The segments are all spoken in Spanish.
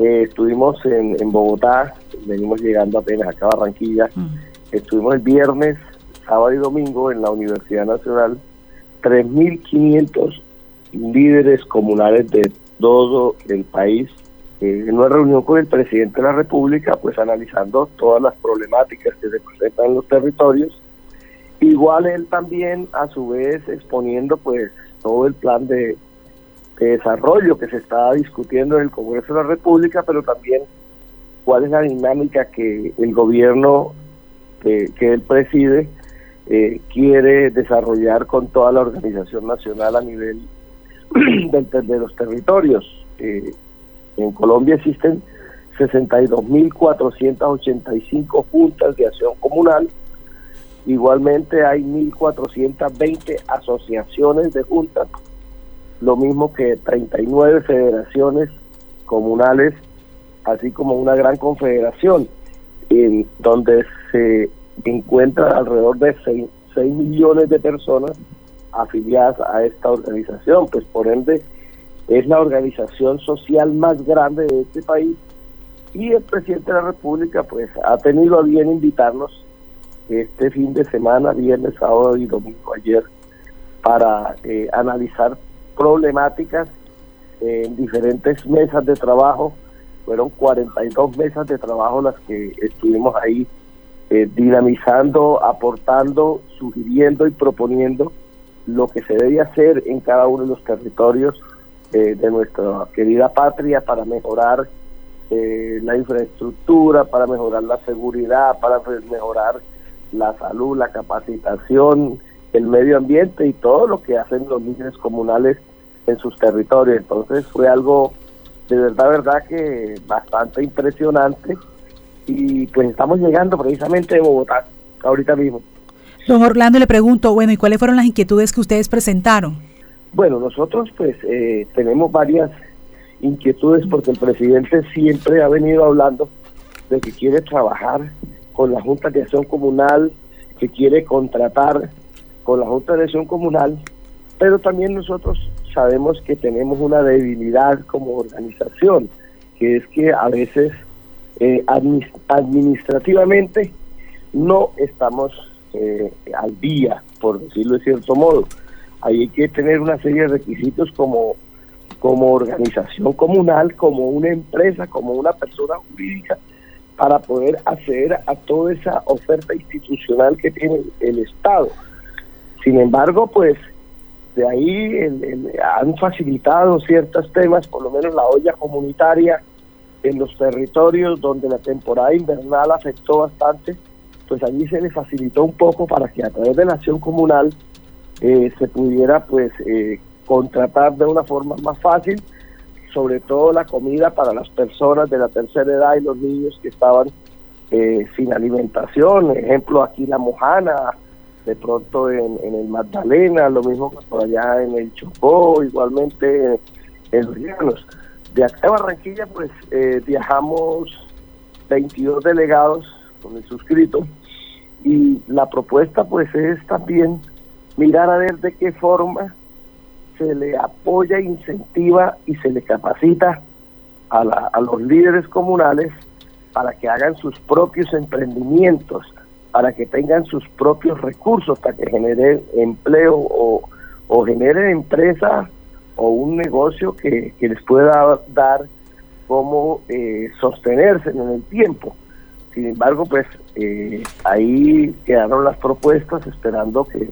Eh, estuvimos en, en, Bogotá, venimos llegando apenas acá a Barranquilla. Mm. Estuvimos el viernes, sábado y domingo en la Universidad Nacional. 3.500 líderes comunales de todo el país eh, en una reunión con el presidente de la República, pues analizando todas las problemáticas que se presentan en los territorios. Igual él también, a su vez, exponiendo pues todo el plan de, desarrollo que se está discutiendo en el Congreso de la República, pero también cuál es la dinámica que el gobierno que, él preside eh, quiere desarrollar con toda la organización nacional a nivel de, de los territorios. Eh, en Colombia existen 62.485 juntas de acción comunal. Igualmente hay 1.420 asociaciones de juntas, lo mismo que 39 federaciones comunales, así como una gran confederación, en donde se encuentran alrededor de 6, 6 millones de personas afiliadas a esta organización. Pues por ende, es la organización social más grande de este país y el presidente de la República pues ha tenido a bien invitarnos este fin de semana, viernes, sábado y domingo ayer, para eh, analizar problemáticas en diferentes mesas de trabajo. Fueron 42 mesas de trabajo las que estuvimos ahí eh, dinamizando, aportando, sugiriendo y proponiendo lo que se debe hacer en cada uno de los territorios eh, de nuestra querida patria para mejorar eh, la infraestructura, para mejorar la seguridad, para mejorar la salud, la capacitación, el medio ambiente y todo lo que hacen los líderes comunales en sus territorios. Entonces fue algo de verdad, verdad que bastante impresionante y pues estamos llegando precisamente de Bogotá ahorita mismo. Don Orlando le pregunto, bueno, ¿y cuáles fueron las inquietudes que ustedes presentaron? Bueno, nosotros pues eh, tenemos varias inquietudes porque el presidente siempre ha venido hablando de que quiere trabajar con la Junta de Acción Comunal, que quiere contratar con la Junta de Acción Comunal, pero también nosotros sabemos que tenemos una debilidad como organización, que es que a veces eh, administrativamente no estamos eh, al día, por decirlo de cierto modo hay que tener una serie de requisitos como, como organización comunal, como una empresa, como una persona jurídica, para poder acceder a toda esa oferta institucional que tiene el Estado. Sin embargo, pues de ahí han facilitado ciertos temas, por lo menos la olla comunitaria en los territorios donde la temporada invernal afectó bastante, pues allí se le facilitó un poco para que a través de la acción comunal eh, se pudiera pues eh, contratar de una forma más fácil, sobre todo la comida para las personas de la tercera edad y los niños que estaban eh, sin alimentación, ejemplo aquí la Mojana, de pronto en, el Magdalena, lo mismo que por allá en el Chocó, igualmente en, los Llanos. De acá a Barranquilla pues viajamos 22 delegados con el suscrito y la propuesta pues es también mirar a ver de qué forma se le apoya, incentiva y se le capacita a, a los líderes comunales para que hagan sus propios emprendimientos, para que tengan sus propios recursos, para que generen empleo o, o generen empresa o un negocio que, les pueda dar cómo eh, sostenerse en el tiempo. Sin embargo, pues eh, ahí quedaron las propuestas esperando que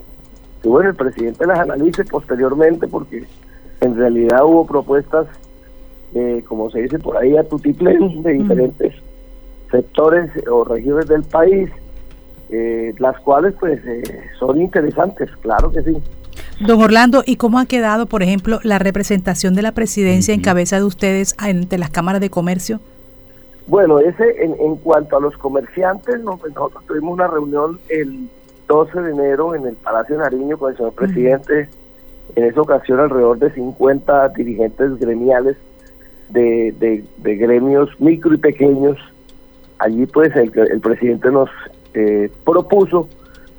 que bueno, el presidente las analice posteriormente porque en realidad hubo propuestas, eh, como se dice por ahí, a tutiplén de diferentes sectores o regiones del país, eh, las cuales pues eh, son interesantes, claro que sí. Don Orlando, ¿y cómo ha quedado, por ejemplo, la representación de la presidencia en cabeza de ustedes ante las cámaras de comercio? Bueno, ese en, en cuanto a los comerciantes, pues, nosotros tuvimos una reunión el 12 de enero en el Palacio Nariño con el señor presidente. En esa ocasión alrededor de 50 dirigentes gremiales de, de, gremios micro y pequeños. Allí pues el, el presidente nos eh, propuso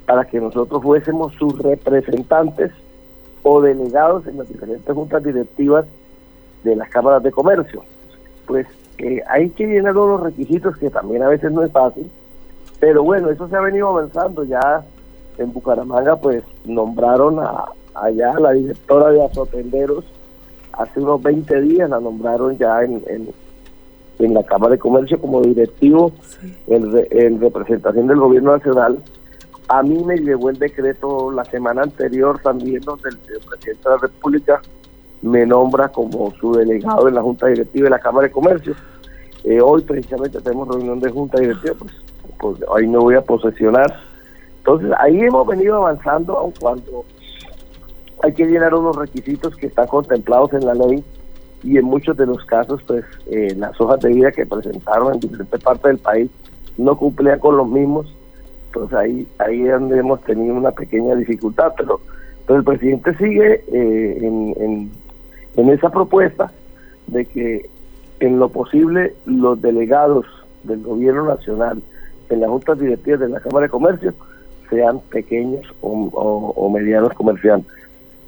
para que nosotros fuésemos sus representantes o delegados en las diferentes juntas directivas de las cámaras de comercio. Pues eh, hay que llenar los requisitos que también a veces no es fácil, pero bueno, eso se ha venido avanzando ya en Bucaramanga, pues nombraron a allá la directora de Azotenderos hace unos 20 días, la nombraron ya en, la Cámara de Comercio como directivo en, representación del gobierno nacional. A mí me llegó el decreto la semana anterior también donde el, presidente de la República me nombra como su delegado en la Junta Directiva de la Cámara de Comercio. Eh, hoy precisamente tenemos reunión de Junta Directiva, pues, pues ahí me voy a posesionar. Entonces ahí hemos venido avanzando, aun cuando hay que llenar unos requisitos que están contemplados en la ley y en muchos de los casos, pues eh, las hojas de vida que presentaron en diferentes partes del país no cumplían con los mismos. Entonces ahí, ahí es donde hemos tenido una pequeña dificultad, pero, pero el presidente sigue eh, en, en, en esa propuesta de que en lo posible los delegados del gobierno nacional en las juntas directivas de la Cámara de Comercio sean pequeños o medianos comerciantes.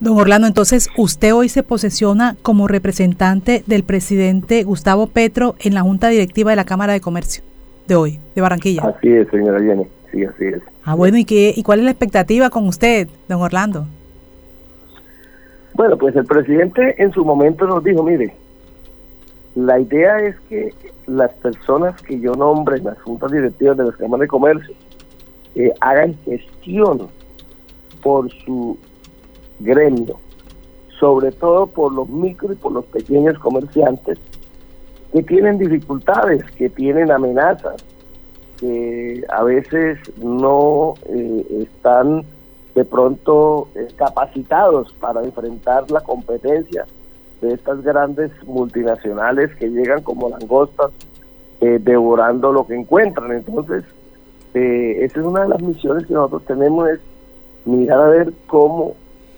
Don Orlando, entonces usted hoy se posesiona como representante del presidente Gustavo Petro en la Junta Directiva de la Cámara de Comercio de hoy, de Barranquilla. Así es, señora Jenny, sí, así es. Ah, bueno, ¿y, qué, ¿y cuál es la expectativa con usted, don Orlando? Bueno, pues el presidente en su momento nos dijo, mire, la idea es que las personas que yo nombre en las juntas directivas de las cámaras de comercio eh, hagan gestión por su gremio, sobre todo por los micro y por los pequeños comerciantes que tienen dificultades, que tienen amenazas, que a veces no eh, están de pronto eh, capacitados para enfrentar la competencia de estas grandes multinacionales que llegan como langostas eh, devorando lo que encuentran. Entonces, esa es una de las misiones que nosotros tenemos, es mirar a ver cómo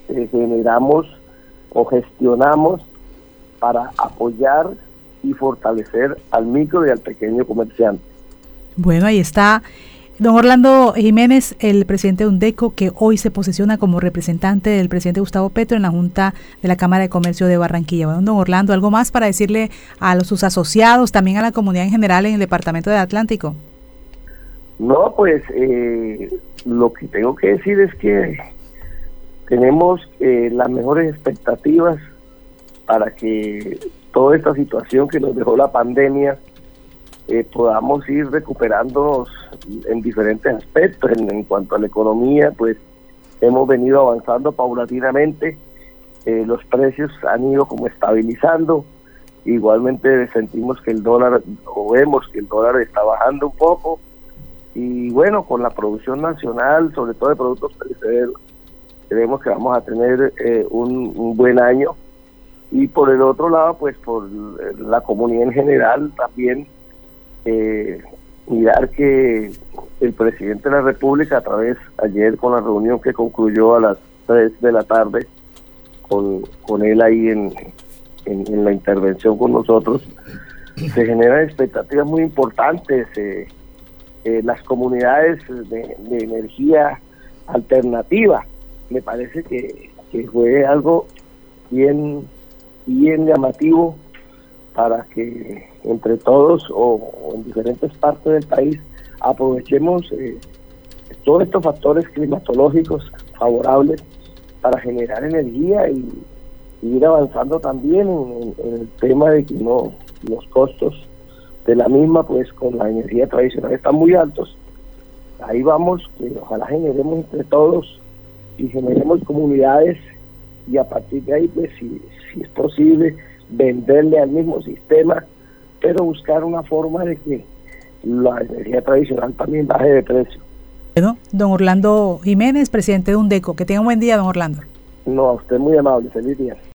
eh, generamos o gestionamos para apoyar y fortalecer al micro y al pequeño comerciante. Bueno, ahí está don Orlando Jiménez, el presidente de UNDECO, que hoy se posesiona como representante del presidente Gustavo Petro en la Junta de la Cámara de Comercio de Barranquilla. Bueno, don Orlando, ¿algo más para decirle a los, sus asociados, también a la comunidad en general en el Departamento de Atlántico? No, pues eh, lo que tengo que decir es que tenemos eh, las mejores expectativas para que toda esta situación que nos dejó la pandemia eh, podamos ir recuperándonos en diferentes aspectos. En, cuanto a la economía, pues hemos venido avanzando paulatinamente, eh, los precios han ido como estabilizando, igualmente sentimos que el dólar, o vemos que el dólar está bajando un poco, y bueno, con la producción nacional, sobre todo de productos perecederos, creemos que vamos a tener eh, un, buen año. Y por el otro lado pues por la comunidad en general también eh, mirar que el presidente de la república a través ayer con la reunión que concluyó a las 3 de la tarde con, con él ahí en, en, la intervención con nosotros se generan expectativas muy importantes eh, las comunidades de, de energía alternativa me parece que, fue algo bien, bien llamativo para que entre todos o, en diferentes partes del país aprovechemos eh, todos estos factores climatológicos favorables para generar energía y, ir avanzando también en, el tema de que no los costos de la misma pues con la energía tradicional están muy altos. Ahí vamos que ojalá generemos entre todos y generemos comunidades y a partir de ahí, pues si, si es posible, venderle al mismo sistema, pero buscar una forma de que la energía tradicional también baje de precio. Bueno, don Orlando Jiménez, presidente de UNDECO. Que tenga un buen día, don Orlando. No, usted muy amable. Feliz día.